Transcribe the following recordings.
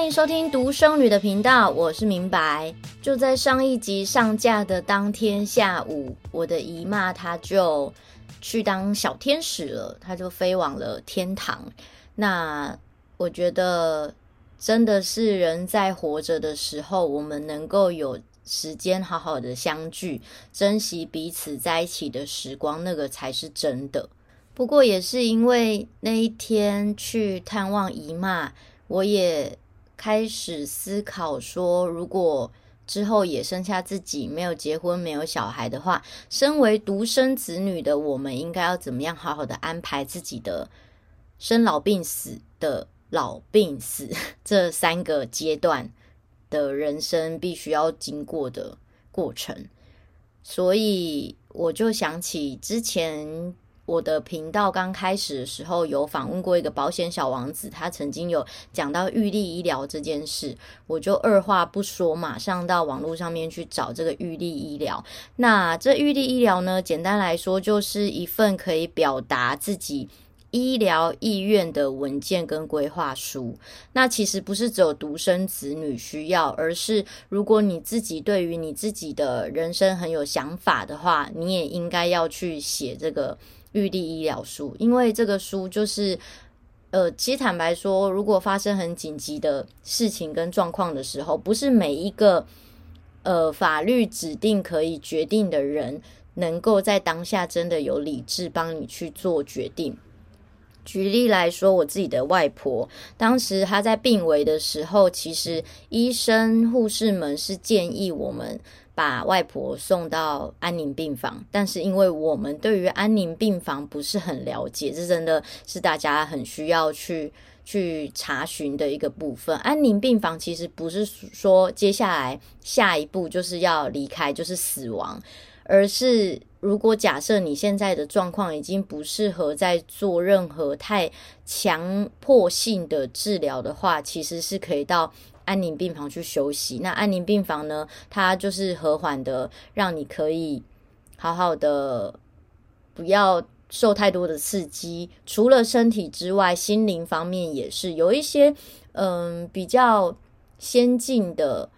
欢迎收听独生女的频道，我是明白。就在上一集上架的当天下午，我的姨妈她就去当小天使了，她就飞往了天堂。那我觉得真的是人在活着的时候，我们能够有时间好好的相聚，珍惜彼此在一起的时光，那个才是真的。不过也是因为那一天去探望姨妈。我也开始思考说，如果之后也生下自己没有结婚、没有小孩的话，身为独生子女的我们，应该要怎么样好好的安排自己的生老病死的老病死这三个阶段的人生必须要经过的过程。所以我就想起之前。我的频道刚开始的时候有访问过一个保险小王子，他曾经有讲到预立医疗这件事，我就二话不说，马上到网络上面去找这个预立医疗。那这预立医疗呢，简单来说就是一份可以表达自己医疗意愿的文件跟规划书。那其实不是只有独生子女需要，而是如果你自己对于你自己的人生很有想法的话，你也应该要去写这个。预立医疗书，因为这个书就是，呃，其实坦白说，如果发生很紧急的事情跟状况的时候，不是每一个呃法律指定可以决定的人，能够在当下真的有理智帮你去做决定。举例来说，我自己的外婆，当时她在病危的时候，其实医生护士们是建议我们。把外婆送到安宁病房，但是因为我们对于安宁病房不是很了解，这真的是大家很需要去去查询的一个部分。安宁病房其实不是说接下来下一步就是要离开，就是死亡，而是如果假设你现在的状况已经不适合再做任何太强迫性的治疗的话，其实是可以到。安宁病房去休息，那安宁病房呢？它就是和缓的，让你可以好好的，不要受太多的刺激。除了身体之外，心灵方面也是有一些嗯比较先进的。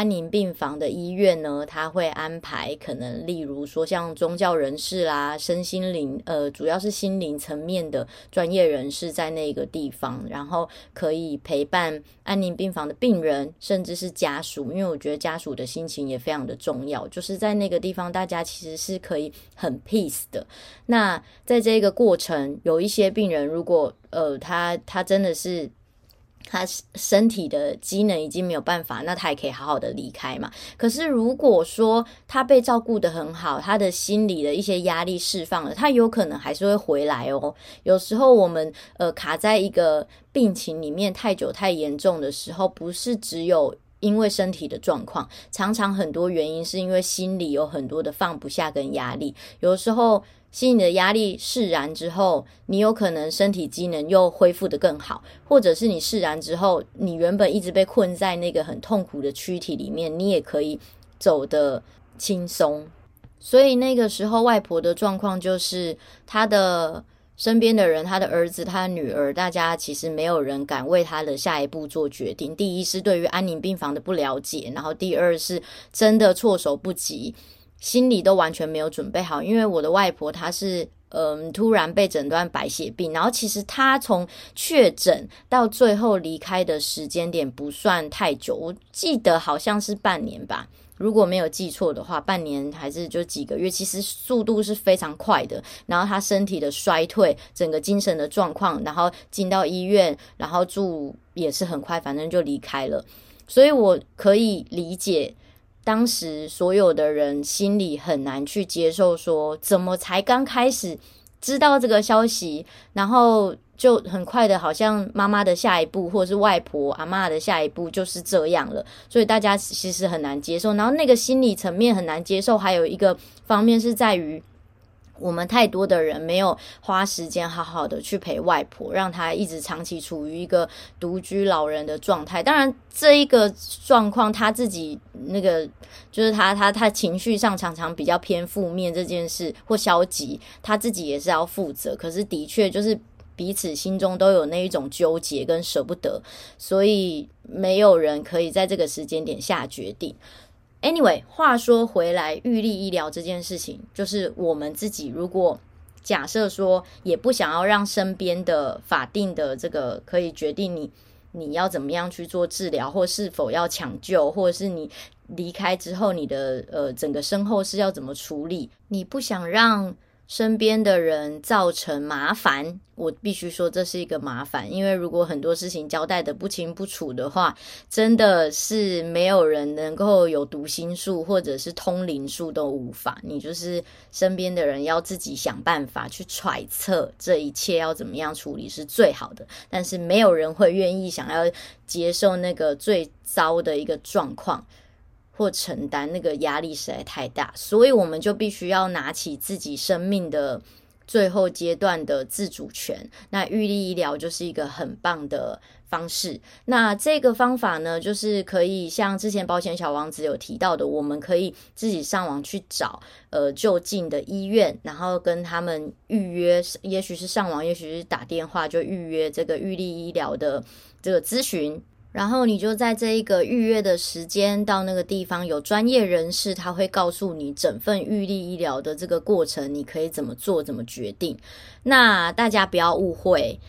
安宁病房的医院呢，他会安排可能，例如说像宗教人士啦、身心灵，呃，主要是心灵层面的专业人士在那个地方，然后可以陪伴安宁病房的病人，甚至是家属，因为我觉得家属的心情也非常的重要。就是在那个地方，大家其实是可以很 peace 的。那在这个过程，有一些病人，如果呃，他他真的是。他身体的机能已经没有办法，那他也可以好好的离开嘛。可是如果说他被照顾得很好，他的心理的一些压力释放了，他有可能还是会回来哦。有时候我们呃卡在一个病情里面太久太严重的时候，不是只有因为身体的状况，常常很多原因是因为心里有很多的放不下跟压力。有时候。心里的压力释然之后，你有可能身体机能又恢复得更好，或者是你释然之后，你原本一直被困在那个很痛苦的躯体里面，你也可以走得轻松。所以那个时候，外婆的状况就是，她的身边的人，他的儿子、他的女儿，大家其实没有人敢为他的下一步做决定。第一是对于安宁病房的不了解，然后第二是真的措手不及。心里都完全没有准备好，因为我的外婆她是嗯突然被诊断白血病，然后其实她从确诊到最后离开的时间点不算太久，我记得好像是半年吧，如果没有记错的话，半年还是就几个月，其实速度是非常快的。然后他身体的衰退，整个精神的状况，然后进到医院，然后住也是很快，反正就离开了，所以我可以理解。当时所有的人心里很难去接受，说怎么才刚开始知道这个消息，然后就很快的，好像妈妈的下一步，或者是外婆、阿妈的下一步就是这样了，所以大家其实很难接受。然后那个心理层面很难接受，还有一个方面是在于。我们太多的人没有花时间好好的去陪外婆，让她一直长期处于一个独居老人的状态。当然，这一个状况他自己那个就是他他他情绪上常常比较偏负面这件事或消极，他自己也是要负责。可是的确就是。彼此心中都有那一种纠结跟舍不得，所以没有人可以在这个时间点下决定。Anyway，话说回来，预立医疗这件事情，就是我们自己如果假设说，也不想要让身边的法定的这个可以决定你你要怎么样去做治疗，或是否要抢救，或者是你离开之后你的呃整个身后事要怎么处理，你不想让。身边的人造成麻烦，我必须说这是一个麻烦，因为如果很多事情交代得不清不楚的话，真的是没有人能够有读心术或者是通灵术都无法。你就是身边的人要自己想办法去揣测这一切要怎么样处理是最好的，但是没有人会愿意想要接受那个最糟的一个状况。或承担那个压力实在太大，所以我们就必须要拿起自己生命的最后阶段的自主权。那预立医疗就是一个很棒的方式。那这个方法呢，就是可以像之前保险小王子有提到的，我们可以自己上网去找呃就近的医院，然后跟他们预约，也许是上网，也许是打电话，就预约这个预立医疗的这个咨询。然后你就在这一个预约的时间到那个地方，有专业人士他会告诉你整份预立医疗的这个过程，你可以怎么做，怎么决定。那大家不要误会，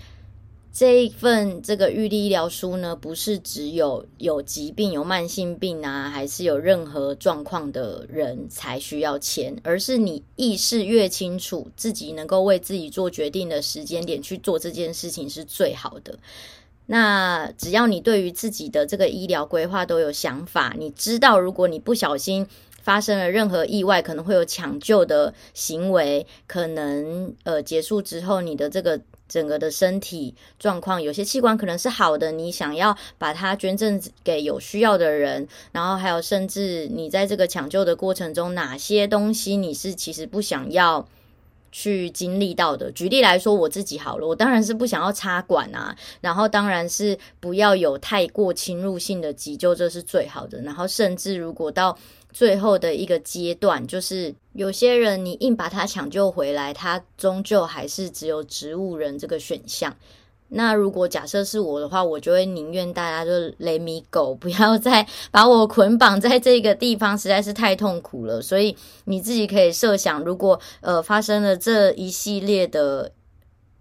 这一份这个预立医疗书呢，不是只有有疾病、有慢性病啊，还是有任何状况的人才需要签，而是你意识越清楚，自己能够为自己做决定的时间点去做这件事情是最好的。那只要你对于自己的这个医疗规划都有想法，你知道如果你不小心发生了任何意外，可能会有抢救的行为，可能呃结束之后你的这个整个的身体状况，有些器官可能是好的，你想要把它捐赠给有需要的人，然后还有甚至你在这个抢救的过程中，哪些东西你是其实不想要。去经历到的，举例来说，我自己好了，我当然是不想要插管啊，然后当然是不要有太过侵入性的急救，这是最好的。然后甚至如果到最后的一个阶段，就是有些人你硬把他抢救回来，他终究还是只有植物人这个选项。那如果假设是我的话，我就会宁愿大家就 let me go，不要再 把我捆绑在这个地方，实在是太痛苦了。所以你自己可以设想，如果呃发生了这一系列的，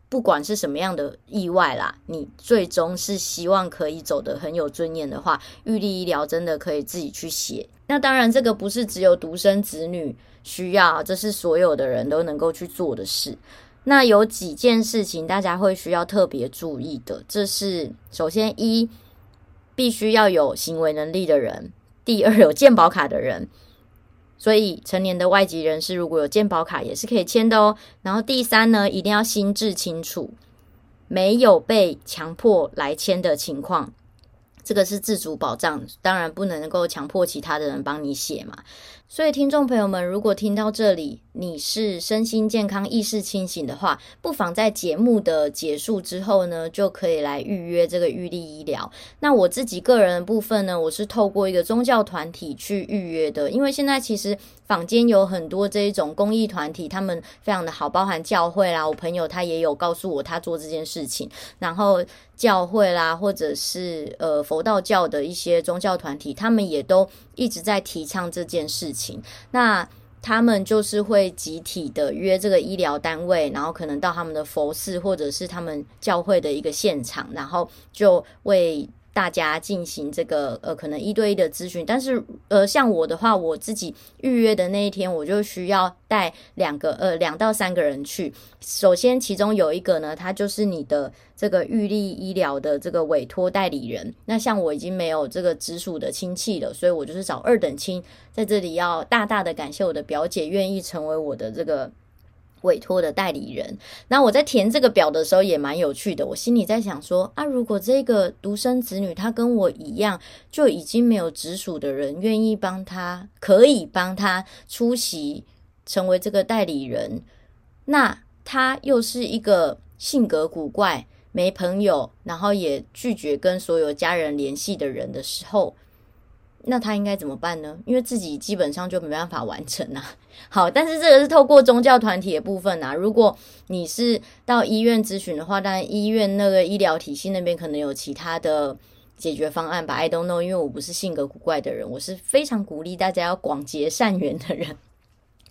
不管是什么样的意外啦，你最终是希望可以走得很有尊严的话，预立医疗真的可以自己去写。那当然，这个不是只有独生子女需要，这是所有的人都能够去做的事。那有几件事情大家会需要特别注意的，这是首先一，必须要有行为能力的人；第二，有健保卡的人。所以成年的外籍人士如果有健保卡也是可以签的哦。然后第三呢，一定要心智清楚，没有被强迫来签的情况，这个是自主保障，当然不能够强迫其他的人帮你写嘛。所以，听众朋友们，如果听到这里，你是身心健康、意识清醒的话，不妨在节目的结束之后呢，就可以来预约这个预立医疗。那我自己个人的部分呢，我是透过一个宗教团体去预约的，因为现在其实坊间有很多这一种公益团体，他们非常的好，包含教会啦，我朋友他也有告诉我他做这件事情，然后教会啦，或者是呃佛道教的一些宗教团体，他们也都一直在提倡这件事情。那他们就是会集体的约这个医疗单位，然后可能到他们的佛寺或者是他们教会的一个现场，然后就为大家进行这个呃可能一对一的咨询，但是呃像我的话，我自己预约的那一天，我就需要带两个呃两到三个人去。首先，其中有一个呢，他就是你的这个预立医疗的这个委托代理人。那像我已经没有这个直属的亲戚了，所以我就是找二等亲。在这里要大大的感谢我的表姐愿意成为我的这个。委托的代理人，那我在填这个表的时候也蛮有趣的。我心里在想说啊，如果这个独生子女他跟我一样，就已经没有直属的人愿意帮他，可以帮他出席成为这个代理人，那他又是一个性格古怪、没朋友，然后也拒绝跟所有家人联系的人的时候，那他应该怎么办呢？因为自己基本上就没办法完成啊。好，但是这个是透过宗教团体的部分啊。如果你是到医院咨询的话，当然医院那个医疗体系那边可能有其他的解决方案吧。I don't know，因为我不是性格古怪的人，我是非常鼓励大家要广结善缘的人。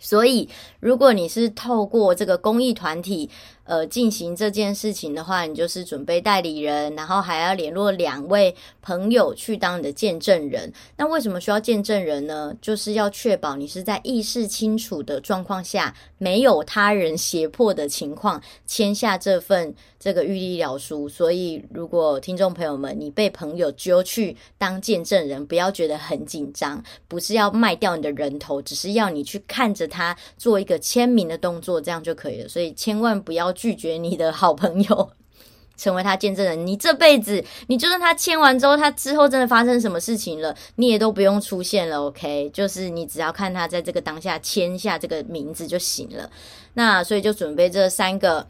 所以，如果你是透过这个公益团体，呃，进行这件事情的话，你就是准备代理人，然后还要联络两位朋友去当你的见证人。那为什么需要见证人呢？就是要确保你是在意识清楚的状况下，没有他人胁迫的情况，签下这份这个预立医疗书。所以，如果听众朋友们你被朋友揪去当见证人，不要觉得很紧张，不是要卖掉你的人头，只是要你去看着他做一个签名的动作，这样就可以了。所以，千万不要。拒绝你的好朋友 成为他见证人，你这辈子，你就算他签完之后，他之后真的发生什么事情了，你也都不用出现了。OK，就是你只要看他在这个当下签下这个名字就行了。那所以就准备这三个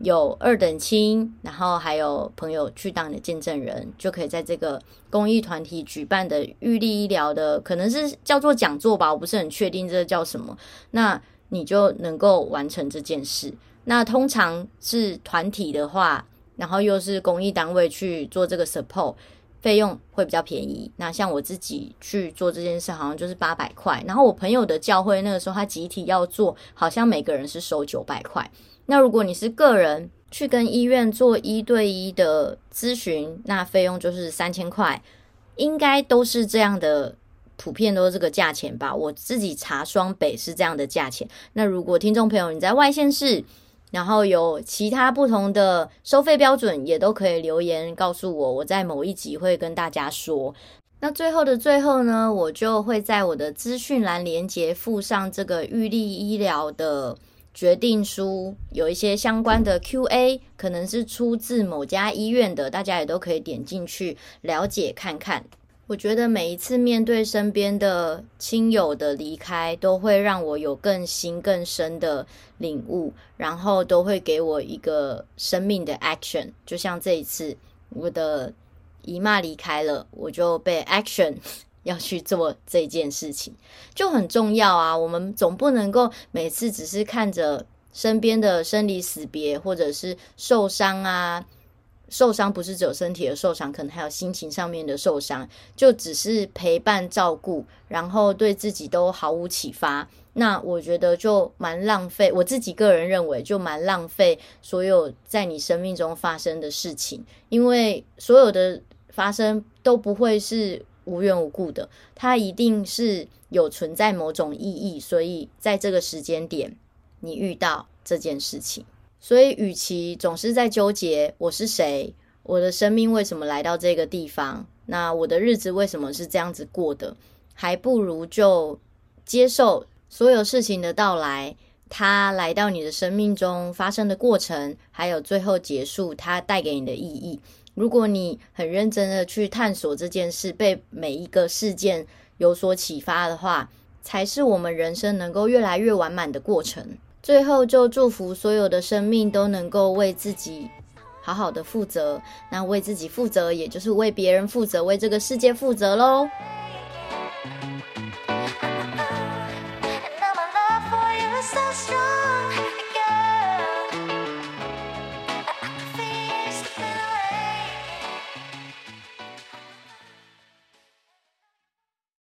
有二等亲，然后还有朋友去当你的见证人，就可以在这个公益团体举办的预立医疗的，可能是叫做讲座吧，我不是很确定这叫什么。那你就能够完成这件事。那通常是团体的话，然后又是公益单位去做这个 support，费用会比较便宜。那像我自己去做这件事，好像就是八百块。然后我朋友的教会那个时候他集体要做，好像每个人是收九百块。那如果你是个人去跟医院做一对一的咨询，那费用就是三千块，应该都是这样的。普遍都是这个价钱吧。我自己查双北是这样的价钱。那如果听众朋友你在外县市，然后有其他不同的收费标准，也都可以留言告诉我，我在某一集会跟大家说。那最后的最后呢，我就会在我的资讯栏连接附上这个预立医疗的决定书，有一些相关的 QA，可能是出自某家医院的，大家也都可以点进去了解看看。我觉得每一次面对身边的亲友的离开，都会让我有更新更深的领悟，然后都会给我一个生命的 action。就像这一次，我的姨妈离开了，我就被 action 要去做这件事情，就很重要啊。我们总不能够每次只是看着身边的生离死别，或者是受伤啊。受伤不是只有身体的受伤，可能还有心情上面的受伤。就只是陪伴照顾，然后对自己都毫无启发，那我觉得就蛮浪费。我自己个人认为，就蛮浪费所有在你生命中发生的事情，因为所有的发生都不会是无缘无故的，它一定是有存在某种意义。所以在这个时间点，你遇到这件事情。所以，与其总是在纠结我是谁，我的生命为什么来到这个地方，那我的日子为什么是这样子过的，还不如就接受所有事情的到来，它来到你的生命中发生的过程，还有最后结束它带给你的意义。如果你很认真的去探索这件事，被每一个事件有所启发的话，才是我们人生能够越来越完满的过程。最后，就祝福所有的生命都能够为自己好好的负责。那为自己负责，也就是为别人负责，为这个世界负责喽。